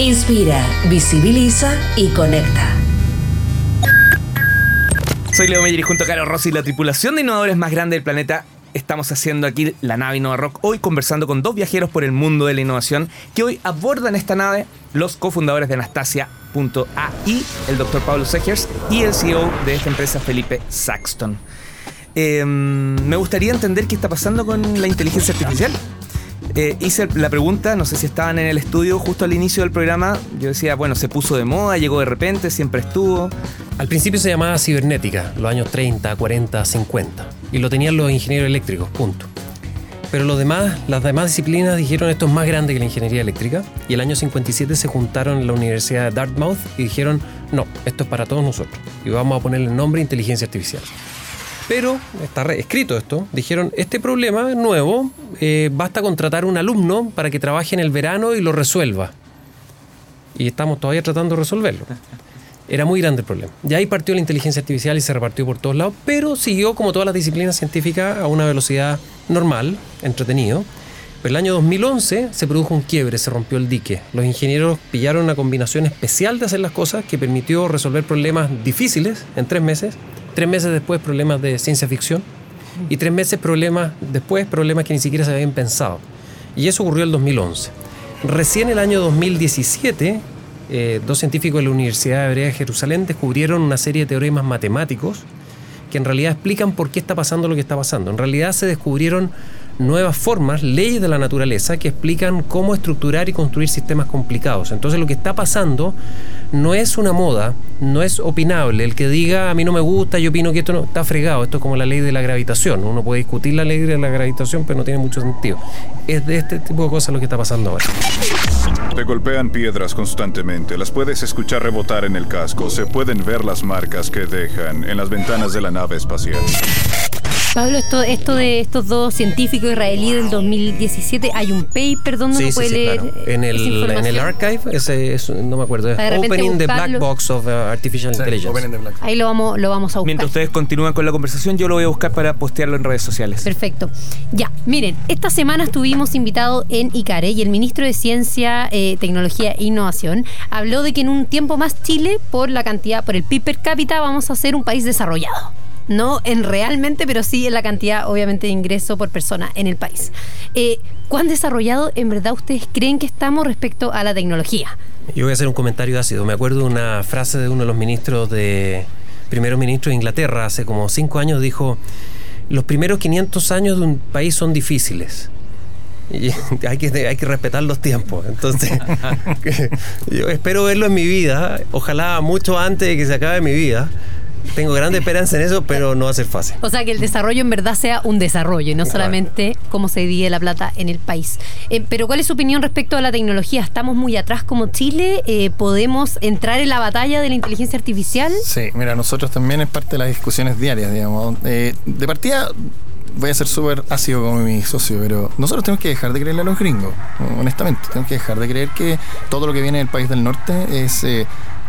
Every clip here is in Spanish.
Inspira, visibiliza y conecta. Soy Leo Meyer y junto a Caro Rossi, la tripulación de innovadores más grande del planeta, estamos haciendo aquí la nave Innova Rock, hoy conversando con dos viajeros por el mundo de la innovación que hoy abordan esta nave los cofundadores de Anastasia.ai, el doctor Pablo Segers y el CEO de esta empresa, Felipe Saxton. Eh, me gustaría entender qué está pasando con la inteligencia artificial. Eh, hice la pregunta, no sé si estaban en el estudio justo al inicio del programa. Yo decía, bueno, se puso de moda, llegó de repente, siempre estuvo. Al principio se llamaba cibernética, los años 30, 40, 50. Y lo tenían los ingenieros eléctricos, punto. Pero los demás, las demás disciplinas dijeron esto es más grande que la ingeniería eléctrica. Y el año 57 se juntaron en la Universidad de Dartmouth y dijeron, no, esto es para todos nosotros. Y vamos a ponerle el nombre inteligencia artificial. Pero está escrito esto. Dijeron, este problema nuevo, eh, basta contratar un alumno para que trabaje en el verano y lo resuelva. Y estamos todavía tratando de resolverlo. Era muy grande el problema. Ya ahí partió la inteligencia artificial y se repartió por todos lados, pero siguió como todas las disciplinas científicas a una velocidad normal, entretenido. Pero el año 2011 se produjo un quiebre, se rompió el dique. Los ingenieros pillaron una combinación especial de hacer las cosas que permitió resolver problemas difíciles en tres meses Tres meses después problemas de ciencia ficción y tres meses problemas después problemas que ni siquiera se habían pensado. Y eso ocurrió en el 2011. Recién el año 2017, eh, dos científicos de la Universidad Hebrea de Jerusalén descubrieron una serie de teoremas matemáticos que en realidad explican por qué está pasando lo que está pasando. En realidad se descubrieron nuevas formas, leyes de la naturaleza que explican cómo estructurar y construir sistemas complicados. Entonces lo que está pasando no es una moda, no es opinable. El que diga a mí no me gusta, yo opino que esto no está fregado. Esto es como la ley de la gravitación. Uno puede discutir la ley de la gravitación, pero no tiene mucho sentido. Es de este tipo de cosas lo que está pasando ahora. Te golpean piedras constantemente, las puedes escuchar rebotar en el casco, se pueden ver las marcas que dejan en las ventanas de la nave espacial. Pablo, esto, esto de estos dos científicos israelíes del 2017, hay un paper donde uno puede leer. Claro. En, el, en el archive, ese es, no me acuerdo, Opening the Black Box of uh, Artificial Intelligence. Ahí lo vamos, lo vamos a buscar. Mientras ustedes continúan con la conversación, yo lo voy a buscar para postearlo en redes sociales. Perfecto. Ya, miren, esta semana estuvimos invitados en ICARE y el ministro de Ciencia, eh, Tecnología e Innovación habló de que en un tiempo más Chile, por la cantidad, por el PIB per cápita, vamos a ser un país desarrollado no en realmente, pero sí en la cantidad, obviamente, de ingreso por persona en el país. Eh, ¿Cuán desarrollado en verdad ustedes creen que estamos respecto a la tecnología? Yo voy a hacer un comentario ácido. Me acuerdo de una frase de uno de los ministros de. Primero ministro de Inglaterra, hace como cinco años, dijo: Los primeros 500 años de un país son difíciles. Y hay que, hay que respetar los tiempos. Entonces, yo espero verlo en mi vida, ojalá mucho antes de que se acabe mi vida, tengo grande esperanza en eso, pero no va a ser fácil. O sea, que el desarrollo en verdad sea un desarrollo y no solamente cómo se divide la plata en el país. Eh, pero ¿cuál es su opinión respecto a la tecnología? ¿Estamos muy atrás como Chile? Eh, ¿Podemos entrar en la batalla de la inteligencia artificial? Sí, mira, nosotros también es parte de las discusiones diarias, digamos. Eh, de partida, voy a ser súper ácido como mi socio, pero nosotros tenemos que dejar de creerle a los gringos, honestamente. Tenemos que dejar de creer que todo lo que viene del país del norte es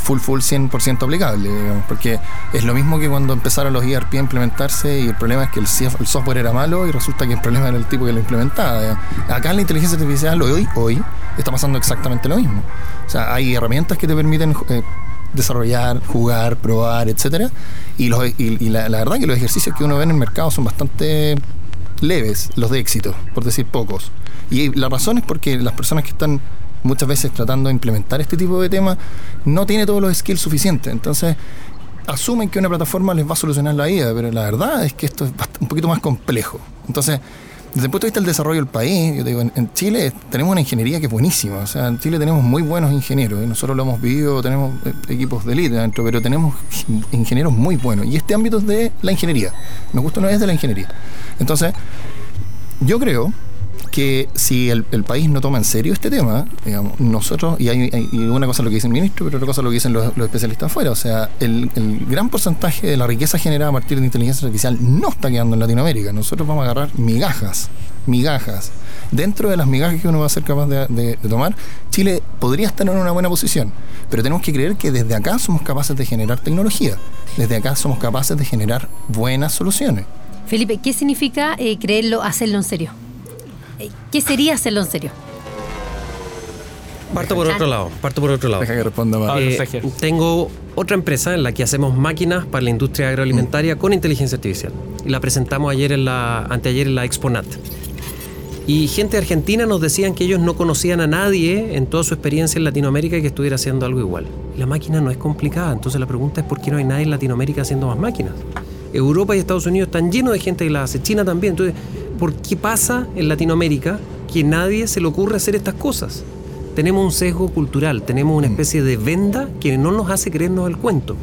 full, full 100% aplicable, porque es lo mismo que cuando empezaron los ERP a implementarse y el problema es que el, software era malo y resulta que el problema era el tipo que lo implementaba. Acá en la inteligencia artificial hoy, hoy está pasando exactamente lo mismo. O sea, hay herramientas que te permiten eh, desarrollar, jugar, probar, etcétera, y, los, y, la, la verdad que los ejercicios que uno ve en el mercado son bastante leves, los de éxito, por decir pocos. Y la razón es porque las personas que están muchas veces tratando de implementar este tipo de temas, no tiene todos los skills suficientes. Entonces, asumen que una plataforma les va a solucionar la vida, pero la verdad es que esto es un poquito más complejo. Entonces, desde el punto de vista del desarrollo del país, yo digo, en, Chile tenemos una ingeniería que es buenísima. O sea, en Chile tenemos muy buenos ingenieros. Y nosotros lo hemos vivido, tenemos eh, equipos de élite dentro, pero tenemos ingenieros muy buenos. Y este ámbito es de la ingeniería. Me gusta no es de la ingeniería. Entonces, yo creo que si el, país no toma en serio este tema, digamos, nosotros, y hay, una cosa lo que dice el ministro, pero otra cosa lo que dicen los, especialistas afuera, o sea, el, gran porcentaje de la riqueza generada a partir de inteligencia artificial no está quedando en Latinoamérica. Nosotros vamos a agarrar migajas, migajas. Dentro de las migajas que uno va a ser capaz de tomar, Chile podría estar en una buena posición, pero tenemos que creer que desde acá somos capaces de generar tecnología, desde acá somos capaces de generar buenas soluciones. Felipe, ¿qué significa eh, creerlo, hacerlo en serio? ¿Qué sería hacerlo en serio? Parto por otro lado, parto por otro lado. Deja que responda más. Eh, tengo otra empresa en la que hacemos máquinas para la industria agroalimentaria con inteligencia artificial. Y la presentamos ayer en la, anteayer en la Exponat. Y gente de Argentina nos decían que ellos no conocían a nadie en toda su experiencia en Latinoamérica que estuviera haciendo algo igual. La máquina no es complicada, entonces la pregunta es por qué no hay nadie en Latinoamérica haciendo más máquinas. Europa y Estados Unidos están llenos de gente que las hace, China también. Entonces, ¿por qué pasa en Latinoamérica que nadie se le ocurre hacer estas cosas? Tenemos un sesgo cultural, tenemos una especie de venda que no nos hace creernos el cuento.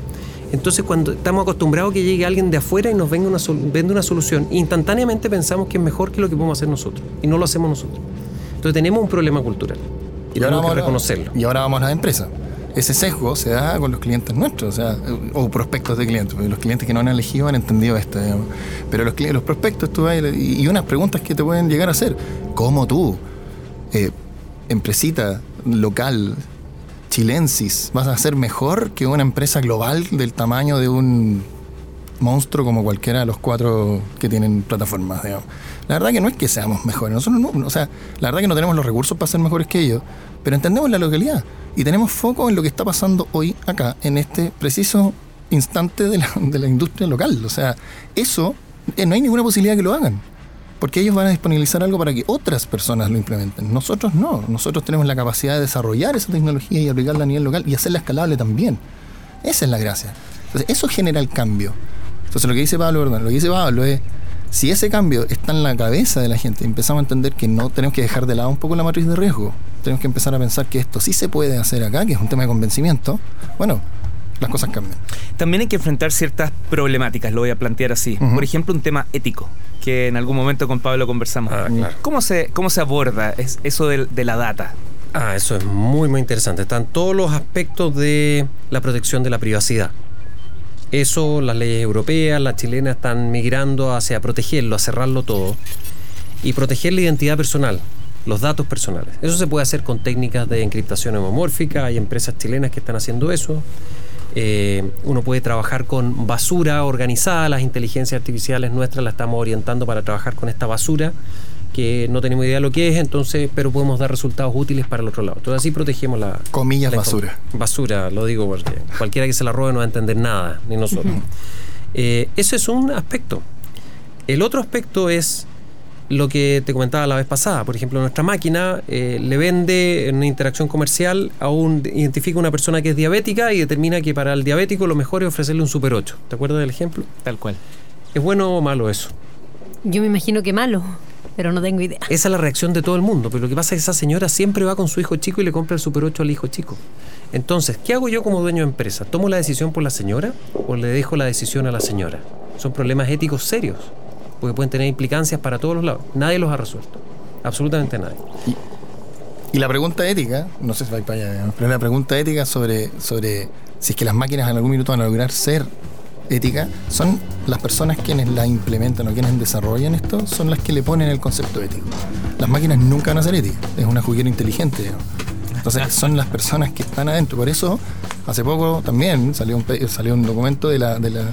Entonces, cuando estamos acostumbrados a que llegue alguien de afuera y nos venga una, vende una solución, instantáneamente pensamos que es mejor que lo que podemos hacer nosotros. Y no lo hacemos nosotros. Entonces, tenemos un problema cultural. Y tenemos que vamos a- reconocerlo. Y ahora vamos a las empresas. Ese sesgo se da con los clientes nuestros, o sea, o prospectos de clientes, los clientes que no han elegido han entendido esto, digamos. Pero los, los prospectos, tú vas y unas preguntas que te pueden llegar a hacer, ¿cómo tú, eh, empresita local, chilensis, vas a ser mejor que una empresa global del tamaño de un monstruo como cualquiera de los cuatro que tienen plataformas, digamos. La verdad que no es que seamos mejores, nosotros no, o sea, la verdad que no tenemos los recursos para ser mejores que ellos, pero entendemos la localidad y tenemos foco en lo que está pasando hoy acá, en este preciso instante de la, de la industria local. O sea, eso, eh, no hay ninguna posibilidad que lo hagan. Porque ellos van a disponibilizar algo para que otras personas lo implementen. Nosotros no. Nosotros tenemos la capacidad de desarrollar esa tecnología y aplicarla a nivel local y hacerla escalable también. Esa es la gracia. Entonces, eso genera el cambio. Entonces, lo que dice Pablo, perdón, lo que dice Pablo es, si ese cambio está en la cabeza de la gente, empezamos a entender que no tenemos que dejar de lado un poco la matriz de riesgo. Tenemos que empezar a pensar que esto sí se puede hacer acá, que es un tema de convencimiento. Bueno, las cosas cambian. También hay que enfrentar ciertas problemáticas, lo voy a plantear así. Por ejemplo, un tema ético, que en algún momento con Pablo conversamos. Ah, claro. ¿Cómo, se, ¿Cómo se aborda es- eso del- de, la data? Ah, eso es muy, muy interesante. Están todos los aspectos de la protección de la privacidad. Eso, las leyes europeas, las chilenas están migrando hacia protegerlo, a cerrarlo todo. Y proteger la identidad personal, los datos personales. Eso se puede hacer con técnicas de encriptación homomórfica. Hay empresas chilenas que están haciendo eso. Eh, uno puede trabajar con basura organizada. Las inteligencias artificiales nuestras las estamos orientando para trabajar con esta basura que no tenemos idea de lo que es, entonces, pero podemos dar resultados útiles para el otro lado. Entonces así protegemos la Comillas, la basura. Basura, lo digo porque cualquiera que se la robe no va a entender nada, ni nosotros. Eh, ese es un aspecto. El otro aspecto es lo que te comentaba la vez pasada. Por ejemplo, nuestra máquina eh, le vende en una interacción comercial a un identifica una persona que es diabética y determina que para el diabético lo mejor es ofrecerle un Super 8. ¿Te acuerdas del ejemplo? Tal cual. ¿Es bueno o malo eso? Yo me imagino que malo, pero no tengo idea. Esa es la reacción de todo el mundo, pero lo que pasa es que esa señora siempre va con su hijo chico y le compra el Super 8 al hijo chico. Entonces, ¿qué hago yo como dueño de empresa? ¿Tomo la decisión por la señora o le dejo la decisión a la señora? Son problemas éticos serios, porque pueden tener implicancias para todos los lados. Nadie los ha resuelto. Absolutamente nadie. Y la pregunta ética, no sé si va para allá, pero la pregunta ética sobre, sobre si es que las máquinas en algún minuto van a lograr ser éticas, son las personas quienes la implementan o quienes desarrollan esto, son las que le ponen el concepto ético. Las máquinas nunca van a ser éticas, es una juguera inteligente. digamos. Entonces son las personas que están adentro. Por eso, hace poco también salió un, salió un documento de la, de la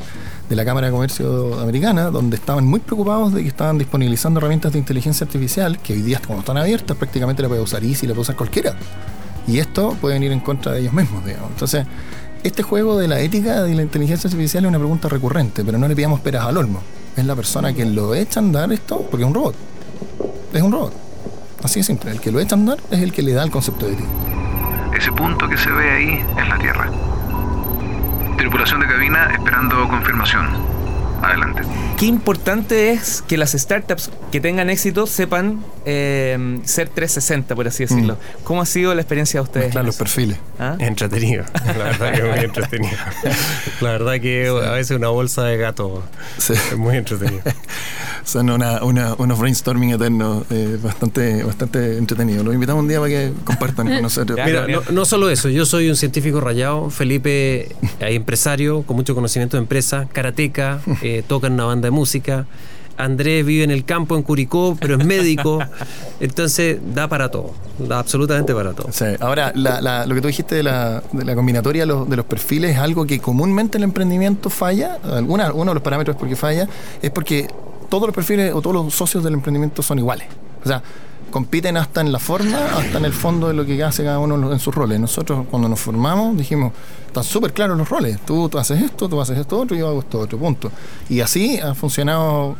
de la Cámara de Comercio Americana, donde estaban muy preocupados de que estaban disponibilizando herramientas de inteligencia artificial que hoy día, como están abiertas, prácticamente la puede usar Easy, la puede usar cualquiera. Y esto puede venir en contra de ellos mismos, digamos. Entonces, este juego de la ética y la inteligencia artificial es una pregunta recurrente, pero no le pidamos peras al olmo. Es la persona que lo echa a andar esto, porque es un robot. Es un robot. Así de simple. El que lo echa a andar es el que le da el concepto de ética. Ese punto que se ve ahí es la Tierra. Tripulación de cabina esperando confirmación. Adelante. Qué importante es que las startups que tengan éxito sepan eh, ser 360, por así decirlo. ¿Cómo ha sido la experiencia de ustedes? En los perfiles. ¿Ah? Entretenido. La verdad que es muy entretenido. La verdad que a veces una bolsa de gato Sí. es muy entretenido. Son una, una- unos brainstorming eternos eh, bastante, bastante entretenidos. Los invitamos un día para que compartan con nosotros. Mira, no, no solo eso, yo soy un científico rayado, Felipe es empresario con mucho conocimiento de empresa, karateca, eh, toca en una banda de música, Andrés vive en el campo en Curicó, pero es médico, entonces da para todo, da absolutamente para todo. Sí. Ahora, la- la- lo que tú dijiste de la, de la combinatoria de los, de los perfiles es algo que comúnmente el emprendimiento falla. Alguna, uno de los parámetros por qué falla es porque todos los perfiles o todos los socios del emprendimiento son iguales. O sea, compiten hasta en la forma, hasta en el fondo de lo que hace cada uno en sus roles. Nosotros cuando nos formamos dijimos, están súper claros los roles. Tú, tú haces esto, tú haces esto otro, yo hago esto otro, punto. Y así ha funcionado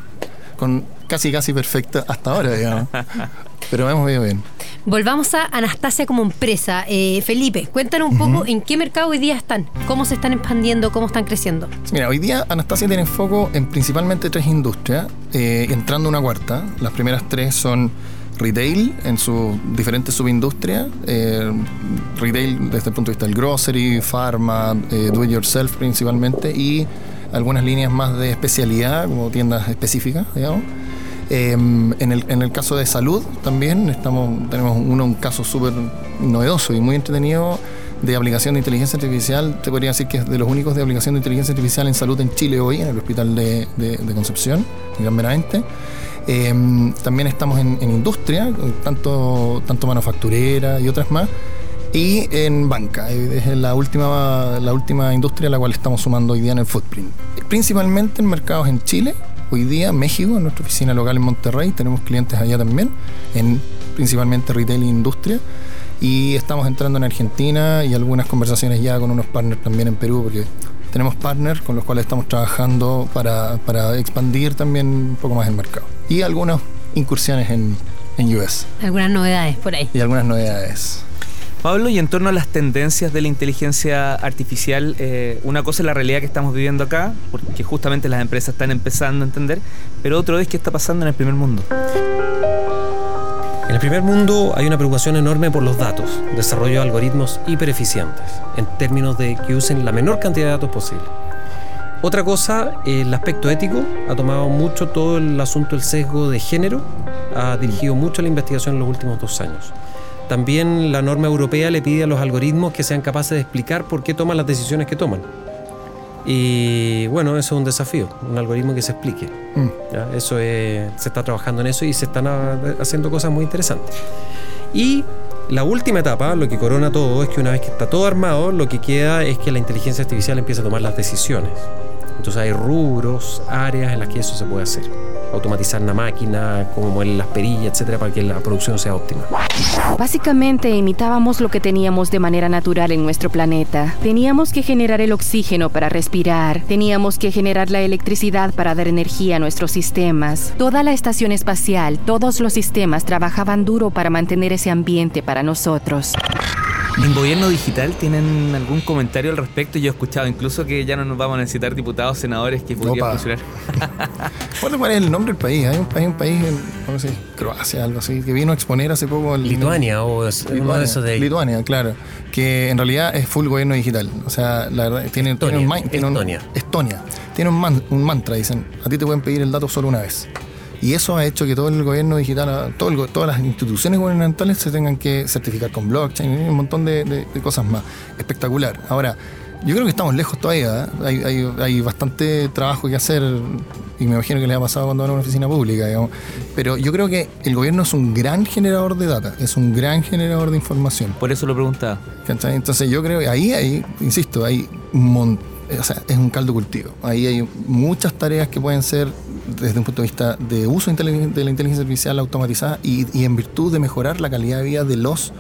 con casi casi perfecta hasta ahora, digamos. Pero hemos ido bien. Volvamos a Anastasia como empresa. Eh, Felipe, cuéntanos un poco en qué mercado hoy día están, cómo se están expandiendo, cómo están creciendo. Mira, hoy día Anastasia tiene foco en principalmente tres industrias, eh, entrando una cuarta. Las primeras tres son retail en sus diferentes subindustrias. eh, retail desde el punto de vista del grocery, pharma, eh, do it yourself principalmente y algunas líneas más de especialidad, como tiendas específicas, digamos. Eh, en, el, en el caso de salud también estamos, tenemos uno, un caso súper novedoso y muy entretenido de aplicación de inteligencia artificial. Te podría decir que es de los únicos de aplicación de inteligencia artificial en salud en Chile hoy, en el Hospital de, de- de Concepción, en Gran Benavente. Eh, también estamos en, en industria, tanto, tanto manufacturera y otras más. Y en banca, es la última, la última industria a la cual estamos sumando hoy día en el footprint. Principalmente en mercados en Chile, hoy día México, en nuestra oficina local en Monterrey, tenemos clientes allá también, en principalmente retail e industria. Y estamos entrando en Argentina y algunas conversaciones ya con unos partners también en Perú, porque tenemos partners con los cuales estamos trabajando para, para expandir también un poco más el mercado. Y algunas incursiones en, en US Algunas novedades por ahí. y algunas novedades. Pablo, y en torno a las tendencias de la inteligencia artificial, eh, una cosa es la realidad que estamos viviendo acá, porque justamente las empresas están empezando a entender, pero otro es qué está pasando en el primer mundo. En el primer mundo hay una preocupación enorme por los datos, desarrollo de algoritmos hipereficientes, en términos de que usen la menor cantidad de datos posible. Otra cosa, el aspecto ético ha tomado mucho todo el asunto del sesgo de género, ha dirigido mucho la investigación en los últimos dos años. También la norma europea le pide a los algoritmos que sean capaces de explicar por qué toman las decisiones que toman. Y bueno, eso es un desafío, un algoritmo que se explique. Mm. ¿ya? Eso es- se está trabajando en eso y se están ah, haciendo cosas muy interesantes. Y la última etapa, lo que corona todo, es que una vez que está todo armado, lo que queda es que la inteligencia artificial empiece a tomar las decisiones. Entonces hay rubros, áreas en las que eso se puede hacer. Automatizar una máquina, como mover las perillas, etcétera, para que la producción sea óptima. Básicamente imitábamos lo que teníamos de manera natural en nuestro planeta. Teníamos que generar el oxígeno para respirar, teníamos que generar la electricidad para dar energía a nuestros sistemas. Toda la estación espacial, todos los sistemas trabajaban duro para mantener ese ambiente para nosotros. ¿En gobierno digital tienen algún comentario al respecto? Yo he escuchado incluso que ya no nos vamos a necesitar diputados, senadores que podría Opa. funcionar. ¿Cuál cuál es el nombre del país? Hay un, hay un país, en, no sé, Croacia, algo así, que vino a exponer hace poco el... Lituania o es- uno de Lituania, esos de ahí. Lituania, claro. Que en realidad es full gobierno digital. O sea, la verdad, tiene, tiene un, Estonia, tiene un- Estonia. Estonia. Tiene un, man- un mantra, dicen, a ti te pueden pedir el dato solo una vez. Y eso ha hecho que todo el gobierno digital, todo el todas las instituciones gubernamentales se tengan que certificar con blockchain y un montón de, de- de cosas más. Espectacular. Ahora, yo creo que estamos lejos todavía. ¿eh? Hay, hay- hay bastante trabajo que hacer y me imagino que les ha pasado cuando van a una oficina pública, digamos. Pero yo creo que el gobierno es un gran generador de data, es un gran generador de información. Por eso lo preguntaba. ¿Cachai? Entonces yo creo que ahí, ahí, insisto, hay un mon- o sea, es un caldo cultivo. Ahí hay muchas tareas que pueden ser desde un punto de vista de uso de la inteligencia artificial automatizada y, y en virtud de mejorar la calidad de vida de los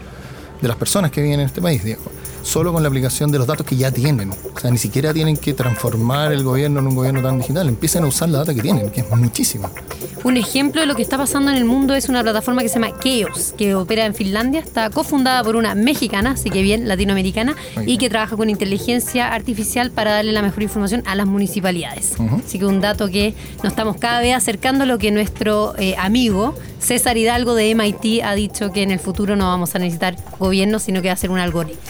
de las personas que viven en este país. Solo con la aplicación de los datos que ya tienen. O sea, ni siquiera tienen que transformar el gobierno en un gobierno tan digital. Empiecen a usar la data que tienen, que es muchísima. Un ejemplo de lo que está pasando en el mundo es una plataforma que se llama Chaos, que opera en Finlandia. Está cofundada por una mexicana, así que bien latinoamericana, Muy y bien. que trabaja con inteligencia artificial para darle la mejor información a las municipalidades. Así que un dato que nos estamos cada vez acercando a lo que nuestro eh, amigo César Hidalgo de MIT ha dicho que en el futuro no vamos a necesitar gobierno, sino que va a ser un algoritmo.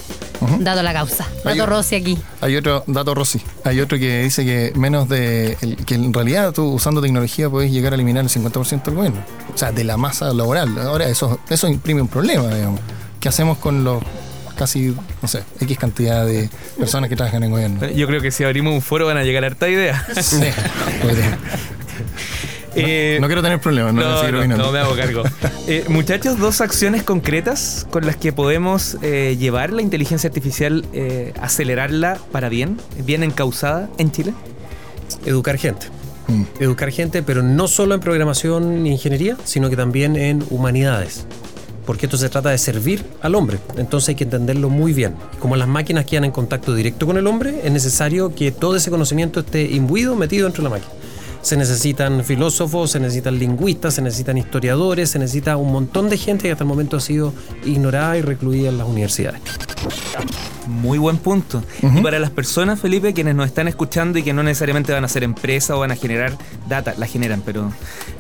Dato la causa. Hay- Dato Rossi aquí. Hay otro, dato Rossi, hay otro que dice que menos de, que en realidad tú usando tecnología puedes llegar a eliminar el 50% del gobierno. O sea, de la masa laboral. Ahora eso, eso imprime un problema, digamos. ¿Qué hacemos con los casi, no sé, X cantidad de personas que trabajan en gobierno? Yo creo que si abrimos un foro van a llegar harta idea. Sí. Eh, No quiero tener problemas, no, No, seguir no, opinando. no me hago cargo. Eh, muchachos, dos acciones concretas con las que podemos eh, llevar la inteligencia artificial, eh, acelerarla para bien, bien encausada en Chile. Educar gente. Mm. Educar gente, pero no solo en programación e ingeniería, sino que también en humanidades. Porque esto se trata de servir al hombre. Entonces hay que entenderlo muy bien. Como las máquinas quedan en contacto directo con el hombre, es necesario que todo ese conocimiento esté imbuido, metido dentro de la máquina. Se necesitan filósofos, se necesitan lingüistas, se necesitan historiadores, se necesita un montón de gente que hasta el momento ha sido ignorada y recluida en las universidades. Muy buen punto. Y para las personas, Felipe, quienes nos están escuchando y que no necesariamente van a ser empresa o van a generar data, la generan, pero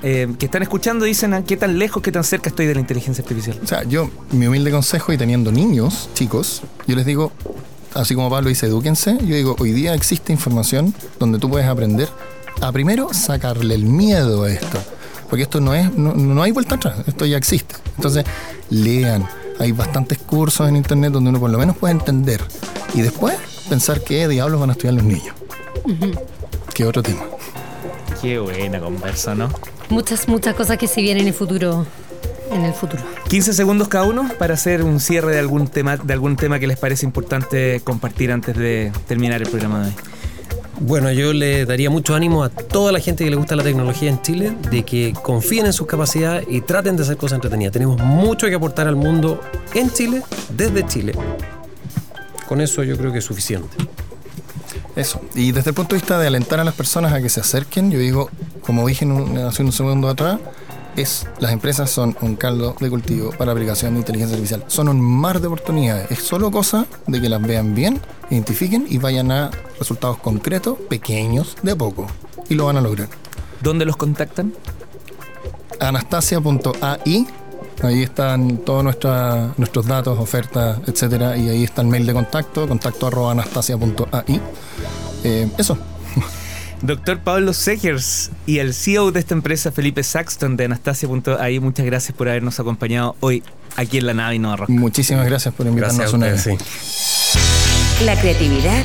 eh, que están escuchando dicen "Ah, qué tan lejos, qué tan cerca estoy de la inteligencia artificial. O sea, yo, mi humilde consejo y teniendo niños, chicos, yo les digo, así como Pablo dice, edúquense, yo digo, hoy día existe información donde tú puedes aprender a primero sacarle el miedo a esto. Porque esto no es, no, no hay vuelta atrás, esto ya existe. Entonces, lean. Hay bastantes cursos en internet donde uno por lo menos puede entender. Y después pensar qué diablos van a estudiar los niños. ¿Qué otro tema? Qué buena conversa, ¿no? Muchas, muchas cosas que se vienen en el futuro. En el futuro. 15 segundos cada uno para hacer un cierre de algún tema, de algún tema que les parece importante compartir antes de terminar el programa de hoy. Bueno, yo le daría mucho ánimo a toda la gente que le gusta la tecnología en Chile de que confíen en sus capacidades y traten de hacer cosas entretenidas. Tenemos mucho que aportar al mundo en Chile, desde Chile. Con eso yo creo que es suficiente. Eso. Y desde el punto de vista de alentar a las personas a que se acerquen, yo digo, como dije un- hace un segundo atrás, es las empresas son un caldo de cultivo para la aplicación de inteligencia artificial. Son un mar de oportunidades. Es solo cosa de que las vean bien, identifiquen y vayan a resultados concretos, pequeños, de a poco. Y lo van a lograr. ¿Dónde los contactan? Anastasia.ai. Ahí están todos nuestra- nuestros datos, ofertas, etcétera. Y ahí está el mail de contacto, contacto arroba anastasia.ai. Eh, eso. Doctor Pablo Segers y el CEO de esta empresa, Felipe Saxton de Anastasia.ai, muchas gracias por habernos acompañado hoy aquí en la nave Innova Rock. Muchísimas gracias por invitarnos Gracias a una vez. sí. La creatividad